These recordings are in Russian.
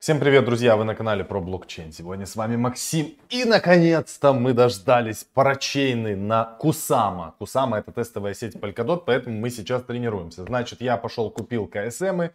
Всем привет, друзья! Вы на канале про блокчейн. Сегодня с вами Максим. И, наконец-то, мы дождались парачейны на Кусама. Кусама это тестовая сеть Polkadot, поэтому мы сейчас тренируемся. Значит, я пошел купил КСМы.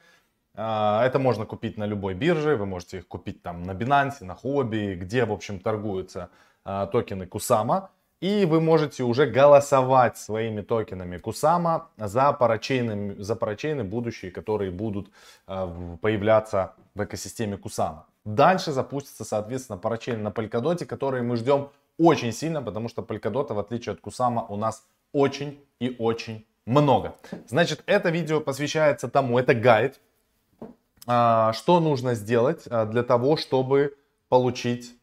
А, это можно купить на любой бирже. Вы можете их купить там на Binance, на Хобби, где, в общем, торгуются а, токены Кусама. И вы можете уже голосовать своими токенами Кусама за парачейны, за парачейны будущие, которые будут э, появляться в экосистеме Кусама. Дальше запустится, соответственно, парачейн на Polkadot, которые мы ждем очень сильно, потому что Polkadot, в отличие от Кусама, у нас очень и очень много. Значит, это видео посвящается тому, это гайд, э, что нужно сделать э, для того, чтобы получить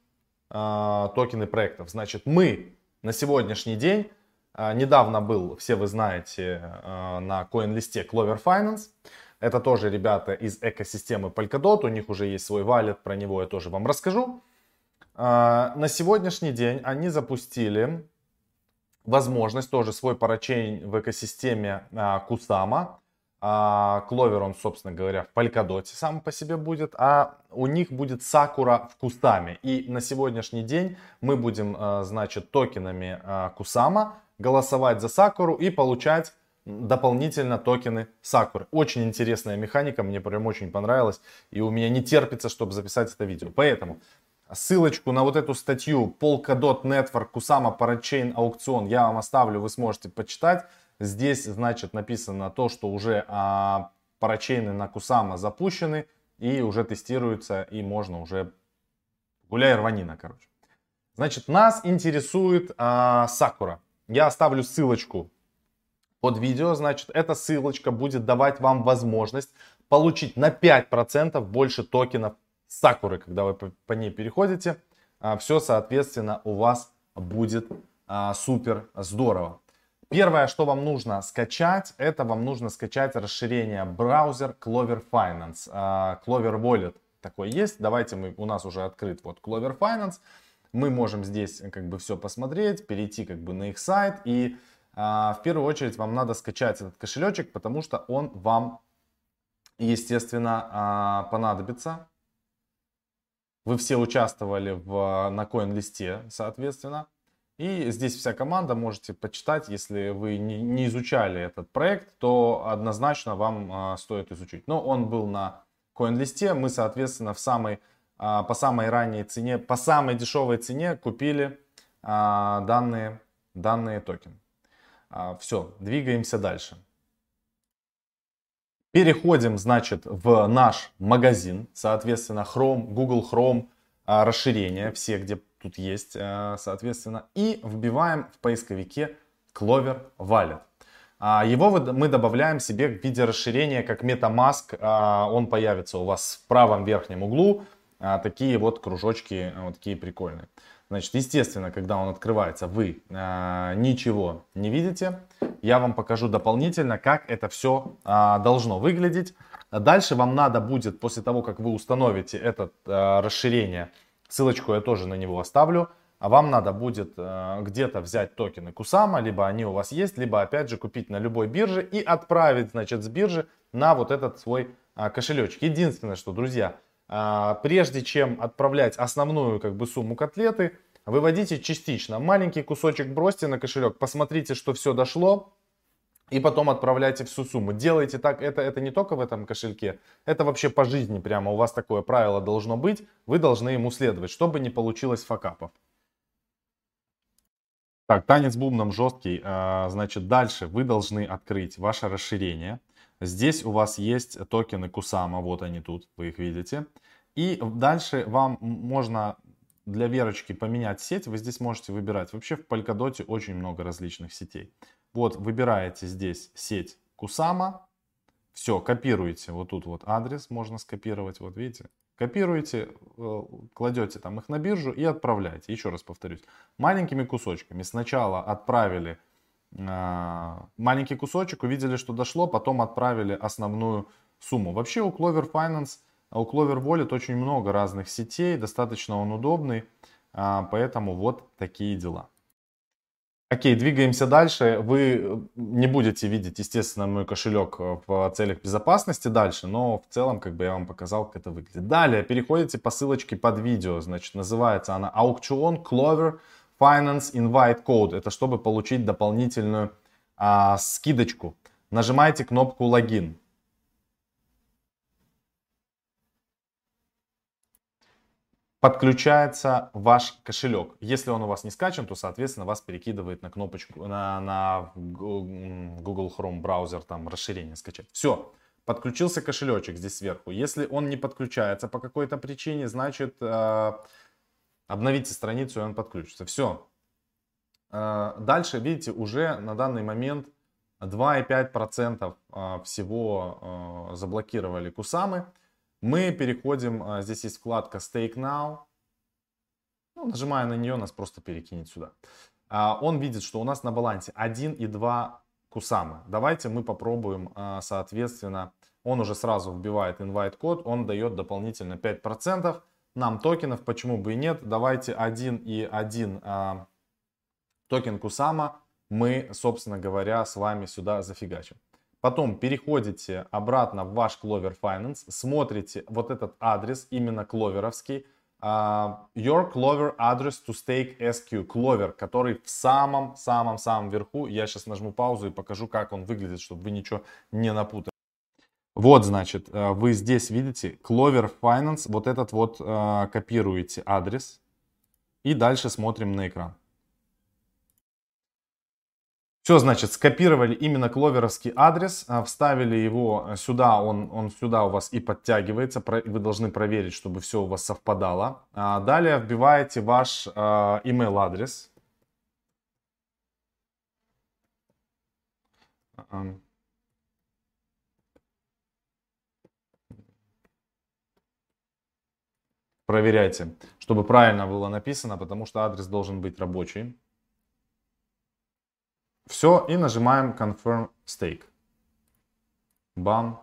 токены проектов. Значит, мы на сегодняшний день, а, недавно был, все вы знаете, а, на CoinList Clover Finance. Это тоже ребята из экосистемы Polkadot, у них уже есть свой валет, про него я тоже вам расскажу. А, на сегодняшний день они запустили возможность тоже свой парачейн в экосистеме Kusama. Кловер, он, собственно говоря, в Polkadot сам по себе будет, а у них будет Сакура в Кустаме. И на сегодняшний день мы будем, а, значит, токенами Кусама голосовать за Сакуру и получать дополнительно токены Сакуры. Очень интересная механика, мне прям очень понравилась. И у меня не терпится, чтобы записать это видео. Поэтому ссылочку на вот эту статью Polkadot Network Kusama Parachain аукцион я вам оставлю, вы сможете почитать. Здесь, значит, написано то, что уже а, парачейны на Кусама запущены и уже тестируются, и можно уже гуляй рванина, короче. Значит, нас интересует а, Сакура. Я оставлю ссылочку под видео. Значит, эта ссылочка будет давать вам возможность получить на 5% больше токенов Сакуры, когда вы по, по ней переходите. А, все, соответственно, у вас будет а, супер здорово. Первое, что вам нужно скачать, это вам нужно скачать расширение браузер Clover Finance. А, Clover Wallet такой есть. Давайте мы, у нас уже открыт вот Clover Finance. Мы можем здесь как бы все посмотреть, перейти как бы на их сайт. И а, в первую очередь вам надо скачать этот кошелечек, потому что он вам, естественно, а, понадобится. Вы все участвовали в, на коин-листе, соответственно. И здесь вся команда, можете почитать, если вы не, не изучали этот проект, то однозначно вам а, стоит изучить. Но он был на CoinList, мы, соответственно, в самой, а, по самой ранней цене, по самой дешевой цене купили а, данные, данные токены. А, все, двигаемся дальше. Переходим, значит, в наш магазин, соответственно, Chrome, Google Chrome, расширения, все, где тут есть, э, соответственно, и вбиваем в поисковике Clover Wallet. А, его мы добавляем себе в виде расширения, как MetaMask. А, он появится у вас в правом верхнем углу. А, такие вот кружочки, вот такие прикольные. Значит, естественно, когда он открывается, вы ничего не видите. Я вам покажу дополнительно, как это все должно выглядеть. Дальше вам надо будет, после того, как вы установите это расширение, Ссылочку я тоже на него оставлю. А вам надо будет э, где-то взять токены Кусама, либо они у вас есть, либо опять же купить на любой бирже и отправить, значит, с биржи на вот этот свой э, кошелечек. Единственное, что, друзья, э, прежде чем отправлять основную как бы сумму котлеты, выводите частично. Маленький кусочек бросьте на кошелек, посмотрите, что все дошло, и потом отправляйте всю сумму. Делайте так, это, это не только в этом кошельке, это вообще по жизни прямо. У вас такое правило должно быть, вы должны ему следовать, чтобы не получилось факапов. Так, танец бубном жесткий. А, значит, дальше вы должны открыть ваше расширение. Здесь у вас есть токены Кусама, вот они тут, вы их видите. И дальше вам можно для верочки поменять сеть, вы здесь можете выбирать. Вообще в Polkadot очень много различных сетей. Вот выбираете здесь сеть Кусама. Все, копируете. Вот тут вот адрес можно скопировать. Вот видите. Копируете, э, кладете там их на биржу и отправляете. Еще раз повторюсь. Маленькими кусочками. Сначала отправили э, маленький кусочек, увидели, что дошло, потом отправили основную сумму. Вообще у Clover Finance, у Clover Wallet очень много разных сетей, достаточно он удобный, э, поэтому вот такие дела. Окей, двигаемся дальше. Вы не будете видеть, естественно, мой кошелек в целях безопасности дальше, но в целом, как бы я вам показал, как это выглядит. Далее переходите по ссылочке под видео. Значит, называется она аукцион Clover Finance Invite Code. Это чтобы получить дополнительную а, скидочку. Нажимаете кнопку логин. Подключается ваш кошелек. Если он у вас не скачан, то, соответственно, вас перекидывает на кнопочку, на, на Google Chrome браузер, там, расширение скачать. Все, подключился кошелечек здесь сверху. Если он не подключается по какой-то причине, значит, э, обновите страницу, и он подключится. Все. Э, дальше, видите, уже на данный момент 2,5% э, всего э, заблокировали кусамы. Мы переходим, а, здесь есть вкладка Stake Now. Ну, нажимая на нее, нас просто перекинет сюда. А, он видит, что у нас на балансе 1 и 2 кусамы. Давайте мы попробуем, а, соответственно, он уже сразу вбивает invite код, он дает дополнительно 5%. Нам токенов, почему бы и нет. Давайте 1 и 1 токен кусама мы, собственно говоря, с вами сюда зафигачим. Потом переходите обратно в ваш Clover Finance, смотрите вот этот адрес, именно кловеровский, uh, Your Clover Address to Stake SQ, Clover, который в самом-самом-самом верху. Я сейчас нажму паузу и покажу, как он выглядит, чтобы вы ничего не напутали. Вот, значит, э, вы здесь видите Clover Finance, вот этот вот uh, копируете адрес и дальше смотрим на экран. Все, значит, скопировали именно кловеровский адрес, а, вставили его сюда, он, он сюда у вас и подтягивается. Вы должны проверить, чтобы все у вас совпадало. А, далее вбиваете ваш а, email адрес. Проверяйте, чтобы правильно было написано, потому что адрес должен быть рабочий. Все, и нажимаем Confirm Stake. Бам.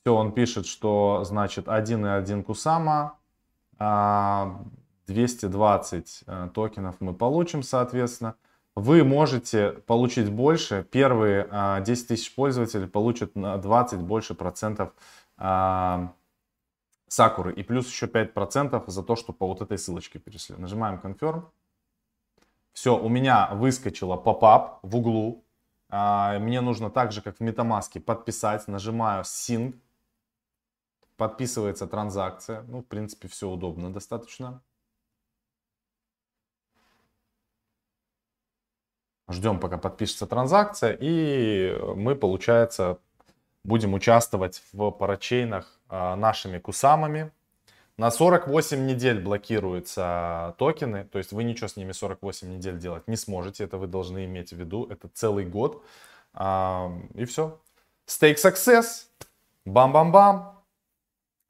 Все, он пишет, что значит 1,1 Кусама, 220 э, токенов мы получим, соответственно. Вы можете получить больше. Первые 10 а, тысяч пользователей получат на 20 больше процентов а, сакуры. И плюс еще 5 процентов за то, что по вот этой ссылочке перешли. Нажимаем Confirm. Все, у меня выскочило поп-ап в углу. А, мне нужно так же, как в MetaMask, подписать. Нажимаю Sync. Подписывается транзакция. Ну, в принципе, все удобно достаточно. Ждем, пока подпишется транзакция. И мы, получается, будем участвовать в парачейнах а, нашими кусамами. На 48 недель блокируются токены, то есть вы ничего с ними 48 недель делать не сможете, это вы должны иметь в виду, это целый год. И все. Stake success, бам-бам-бам.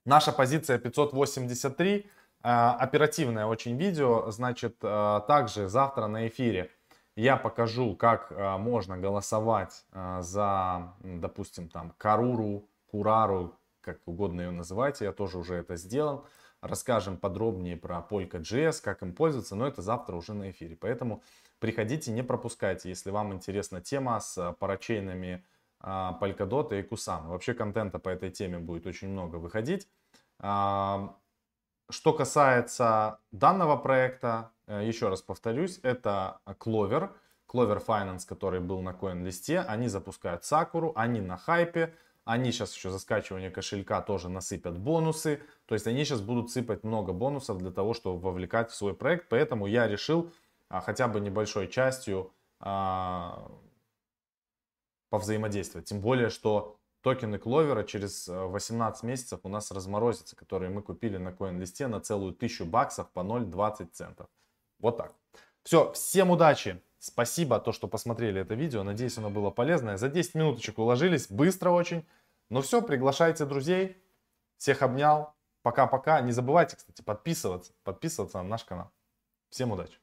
Наша позиция 583, а, оперативное очень видео, значит, а, также завтра на эфире я покажу, как а, можно голосовать за, допустим, там, Каруру, Курару, как угодно ее называйте, я тоже уже это сделал. Расскажем подробнее про Polka.js, как им пользоваться, но это завтра уже на эфире. Поэтому приходите, не пропускайте, если вам интересна тема с парачейнами а, Polkadot и Kusama. Вообще контента по этой теме будет очень много выходить. А, что касается данного проекта, э, еще раз повторюсь, это Clover, Clover Finance, который был на CoinList, они запускают Sakura, они на хайпе, они сейчас еще за скачивание кошелька тоже насыпят бонусы. То есть они сейчас будут сыпать много бонусов для того, чтобы вовлекать в свой проект. Поэтому я решил а, хотя бы небольшой частью а, повзаимодействовать. Тем более, что токены Кловера через 18 э, месяцев у нас разморозятся, которые мы купили на CoinList на целую 1000 баксов по 0,20 центов. Вот так. Все, всем удачи! Спасибо, то, что посмотрели это видео. Надеюсь, оно было полезное. За 10 минуточек уложились, быстро очень. Ну все, приглашайте друзей. Всех обнял. Пока-пока. Не забывайте, кстати, подписываться, подписываться на наш канал. Всем удачи.